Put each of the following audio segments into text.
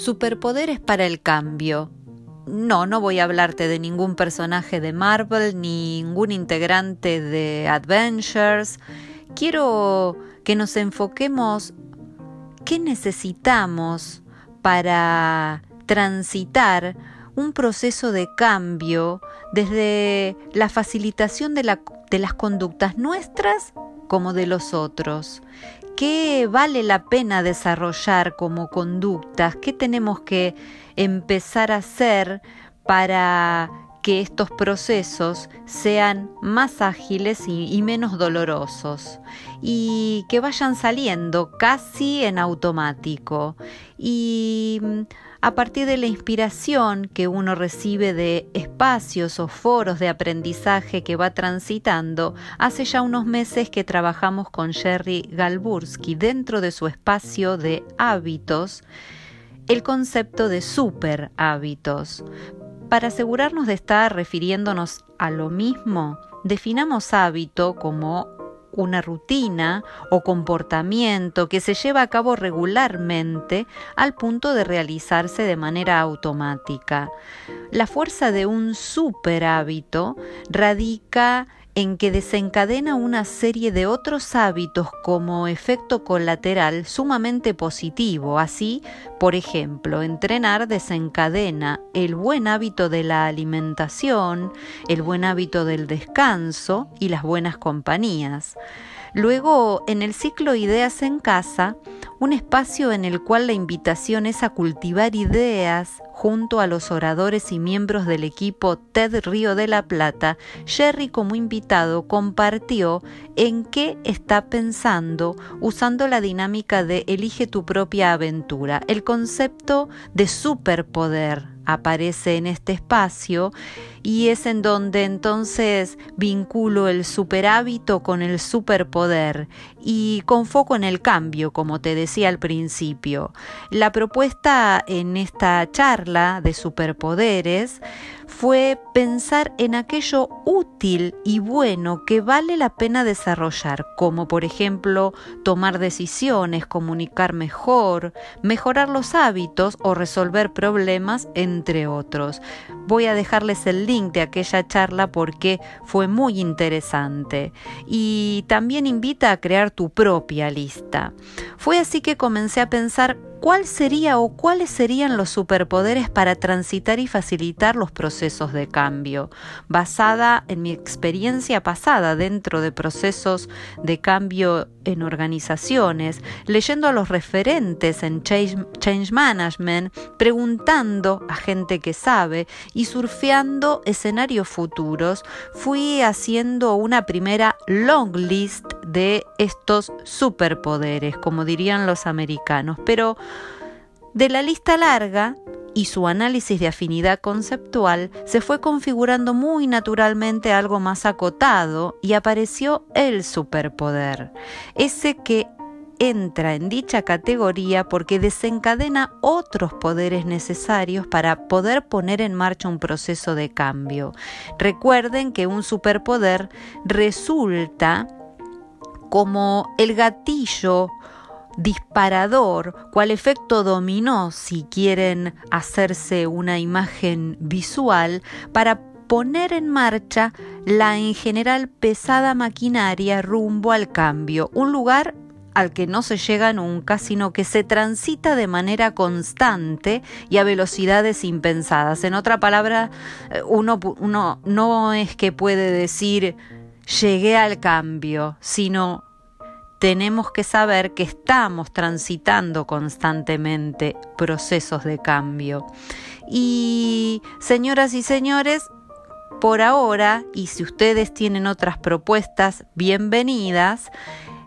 Superpoderes para el cambio. No, no voy a hablarte de ningún personaje de Marvel, ni ningún integrante de Adventures. Quiero que nos enfoquemos qué necesitamos para transitar un proceso de cambio desde la facilitación de, de las conductas nuestras como de los otros. ¿Qué vale la pena desarrollar como conductas? ¿Qué tenemos que empezar a hacer para que estos procesos sean más ágiles y, menos dolorosos y que vayan saliendo casi en automático y a partir de la inspiración que uno recibe de espacios o foros de aprendizaje que va transitando, hace ya unos meses que trabajamos con Jerry Galbursky dentro de su espacio de hábitos el concepto de super hábitos, para asegurarnos de estar refiriéndonos a lo mismo, definamos hábito como una rutina o comportamiento que se lleva a cabo regularmente al punto de realizarse de manera automática. La fuerza de un super hábito radica en que desencadena una serie de otros hábitos como efecto colateral sumamente positivo. Así, por ejemplo, entrenar desencadena el buen hábito de la alimentación, el buen hábito del descanso y las buenas compañías. Luego, en el ciclo Ideas en Casa, un espacio en el cual la invitación es a cultivar ideas junto a los oradores y miembros del equipo TED Río de la Plata, Jerry como invitado compartió en qué está pensando usando la dinámica de elige tu propia aventura, el concepto de superpoder aparece en este espacio y es en donde entonces vinculo el superhábito con el superpoder y con foco en el cambio, como te decía al principio. La propuesta en esta charla de superpoderes fue pensar en aquello útil y bueno que vale la pena desarrollar, como por ejemplo tomar decisiones, comunicar mejor, mejorar los hábitos o resolver problemas, entre otros. Voy a dejarles el link de aquella charla porque fue muy interesante y también invita a crear tu propia lista. Fue así que comencé a pensar ¿Cuál sería o cuáles serían los superpoderes para transitar y facilitar los procesos de cambio? Basada en mi experiencia pasada dentro de procesos de cambio en organizaciones, leyendo a los referentes en change, management, preguntando a gente que sabe y surfeando escenarios futuros, fui haciendo una primera long list de estos superpoderes, como dirían los americanos, pero de la lista larga y su análisis de afinidad conceptual se fue configurando muy naturalmente algo más acotado y apareció el superpoder, ese que entra en dicha categoría porque desencadena otros poderes necesarios para poder poner en marcha un proceso de cambio. Recuerden que un superpoder resulta como el gatillo disparador, cual efecto dominó, si quieren hacerse una imagen visual, para poner en marcha la en general pesada maquinaria rumbo al cambio, un lugar al que no se llega nunca, sino que se transita de manera constante y a velocidades impensadas. En otra palabra, eh, uno, uno no es que puede decir llegué al cambio, sino tenemos que saber que estamos transitando constantemente procesos de cambio. Y señoras y señores, por ahora, y si ustedes tienen otras propuestas, bienvenidas,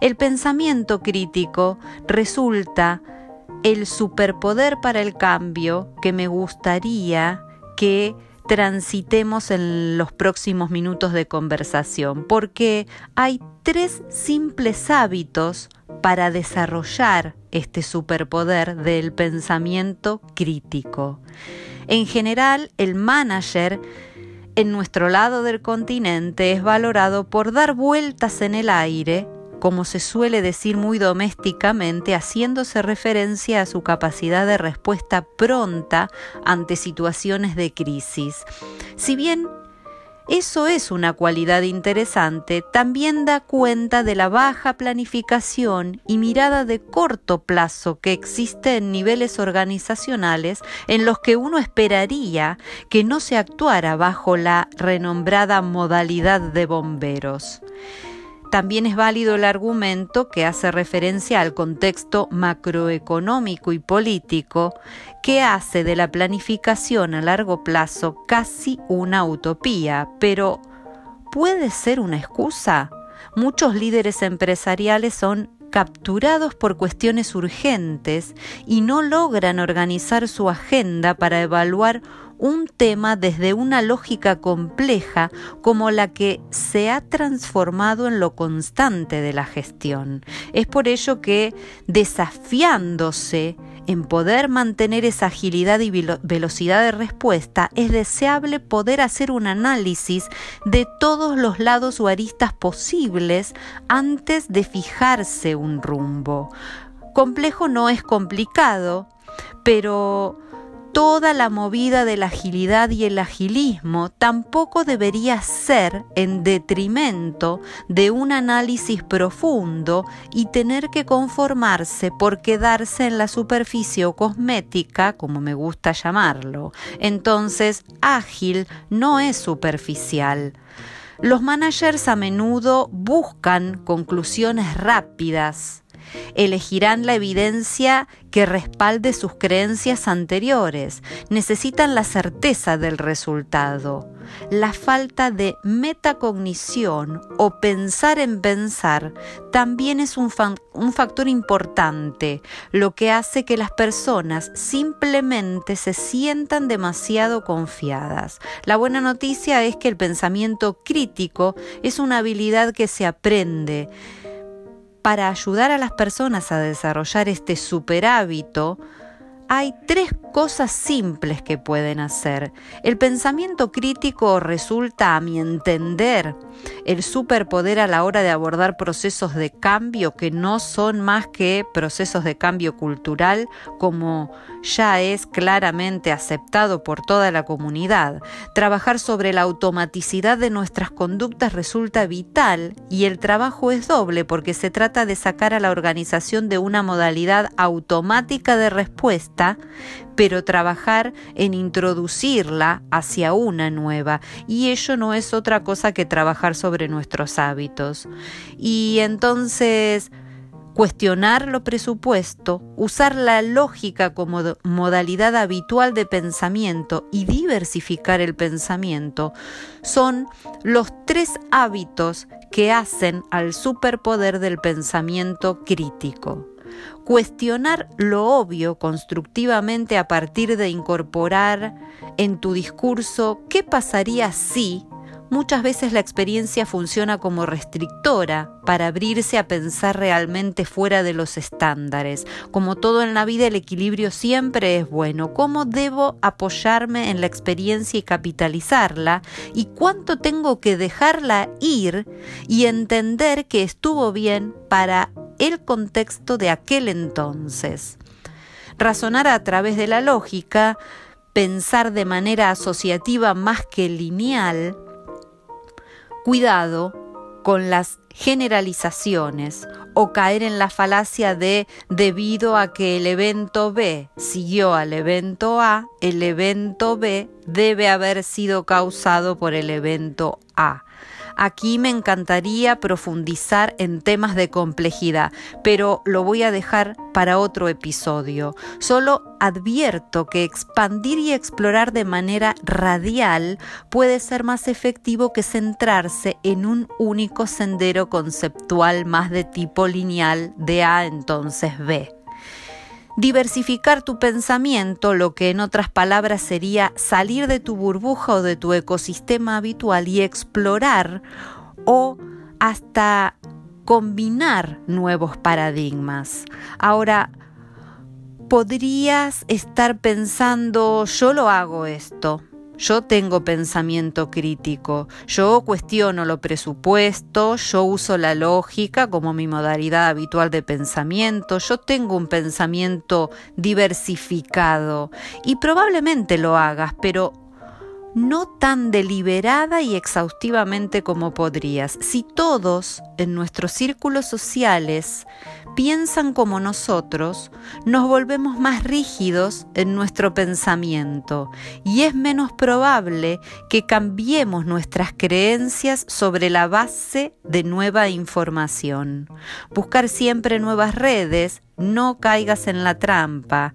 el pensamiento crítico resulta el superpoder para el cambio que me gustaría que transitemos en los próximos minutos de conversación, porque hay tres simples hábitos para desarrollar este superpoder del pensamiento crítico. En general, el manager en nuestro lado del continente es valorado por dar vueltas en el aire como se suele decir muy domésticamente, haciéndose referencia a su capacidad de respuesta pronta ante situaciones de crisis. Si bien eso es una cualidad interesante, también da cuenta de la baja planificación y mirada de corto plazo que existe en niveles organizacionales en los que uno esperaría que no se actuara bajo la renombrada modalidad de bomberos. También es válido el argumento que hace referencia al contexto macroeconómico y político que hace de la planificación a largo plazo casi una utopía, pero ¿puede ser una excusa? Muchos líderes empresariales son capturados por cuestiones urgentes y no logran organizar su agenda para evaluar un tema desde una lógica compleja como la que se ha transformado en lo constante de la gestión. Es por ello que desafiándose en poder mantener esa agilidad y velocidad de respuesta, es deseable poder hacer un análisis de todos los lados o aristas posibles antes de fijarse un rumbo. Complejo no es complicado, pero toda la movida de la agilidad y el agilismo tampoco debería ser en detrimento de un análisis profundo y tener que conformarse por quedarse en la superficie o cosmética, como me gusta llamarlo. Entonces, ágil no es superficial. Los managers a menudo buscan conclusiones rápidas, Elegirán la evidencia que respalde sus creencias anteriores. Necesitan la certeza del resultado. La falta de metacognición o pensar en pensar también es un, un, factor importante, lo que hace que las personas simplemente se sientan demasiado confiadas. La buena noticia es que el pensamiento crítico es una habilidad que se aprende para ayudar a las personas a desarrollar este super hábito, hay tres cosas simples que pueden hacer. El pensamiento crítico resulta, a mi entender, el superpoder a la hora de abordar procesos de cambio que no son más que procesos de cambio cultural, como ya es claramente aceptado por toda la comunidad. Trabajar sobre la automaticidad de nuestras conductas resulta vital y el trabajo es doble porque se trata de sacar a la organización de una modalidad automática de respuesta pero trabajar en introducirla hacia una nueva. Y ello no es otra cosa que trabajar sobre nuestros hábitos. Y entonces cuestionar lo presupuesto, usar la lógica como modalidad habitual de pensamiento y diversificar el pensamiento son los tres hábitos que hacen al superpoder del pensamiento crítico. Cuestionar lo obvio constructivamente a partir de incorporar en tu discurso qué pasaría si Muchas veces la experiencia funciona como restrictora para abrirse a pensar realmente fuera de los estándares. Como todo en la vida, el equilibrio siempre es bueno. ¿Cómo debo apoyarme en la experiencia y capitalizarla? ¿Y cuánto tengo que dejarla ir y entender que estuvo bien para el contexto de aquel entonces? Razonar a través de la lógica, pensar de manera asociativa más que lineal, Cuidado con las generalizaciones o caer en la falacia de debido a que el evento B siguió al evento A, el evento B debe haber sido causado por el evento A. Aquí me encantaría profundizar en temas de complejidad, pero lo voy a dejar para otro episodio. Solo advierto que expandir y explorar de manera radial puede ser más efectivo que centrarse en un único sendero conceptual más de tipo lineal de A entonces B. Diversificar tu pensamiento, lo que en otras palabras sería salir de tu burbuja o de tu ecosistema habitual y explorar o hasta combinar nuevos paradigmas. Ahora, podrías estar pensando, yo lo hago esto, yo tengo pensamiento crítico, yo cuestiono lo presupuesto, yo uso la lógica como mi modalidad habitual de pensamiento, yo tengo un pensamiento diversificado. Y probablemente lo hagas, pero no tan deliberada y exhaustivamente como podrías. Si todos en nuestros círculos sociales piensan como nosotros, nos volvemos más rígidos en nuestro pensamiento y es menos probable que cambiemos nuestras creencias sobre la base de nueva información. Buscar siempre nuevas redes, no caigas en la trampa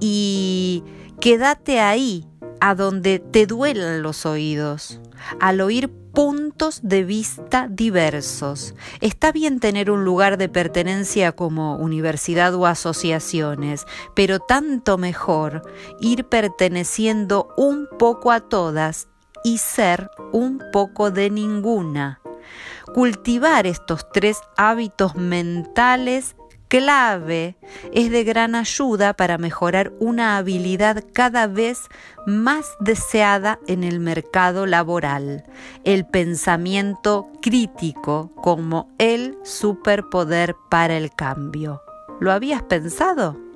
y quédate ahí a donde te duelan los oídos, al oír puntos de vista diversos. Está bien tener un lugar de pertenencia como universidad o asociaciones, pero tanto mejor ir perteneciendo un poco a todas y ser un poco de ninguna. Cultivar estos tres hábitos mentales clave es de gran ayuda para mejorar una habilidad cada vez más deseada en el mercado laboral, el pensamiento crítico como el superpoder para el cambio. ¿Lo habías pensado?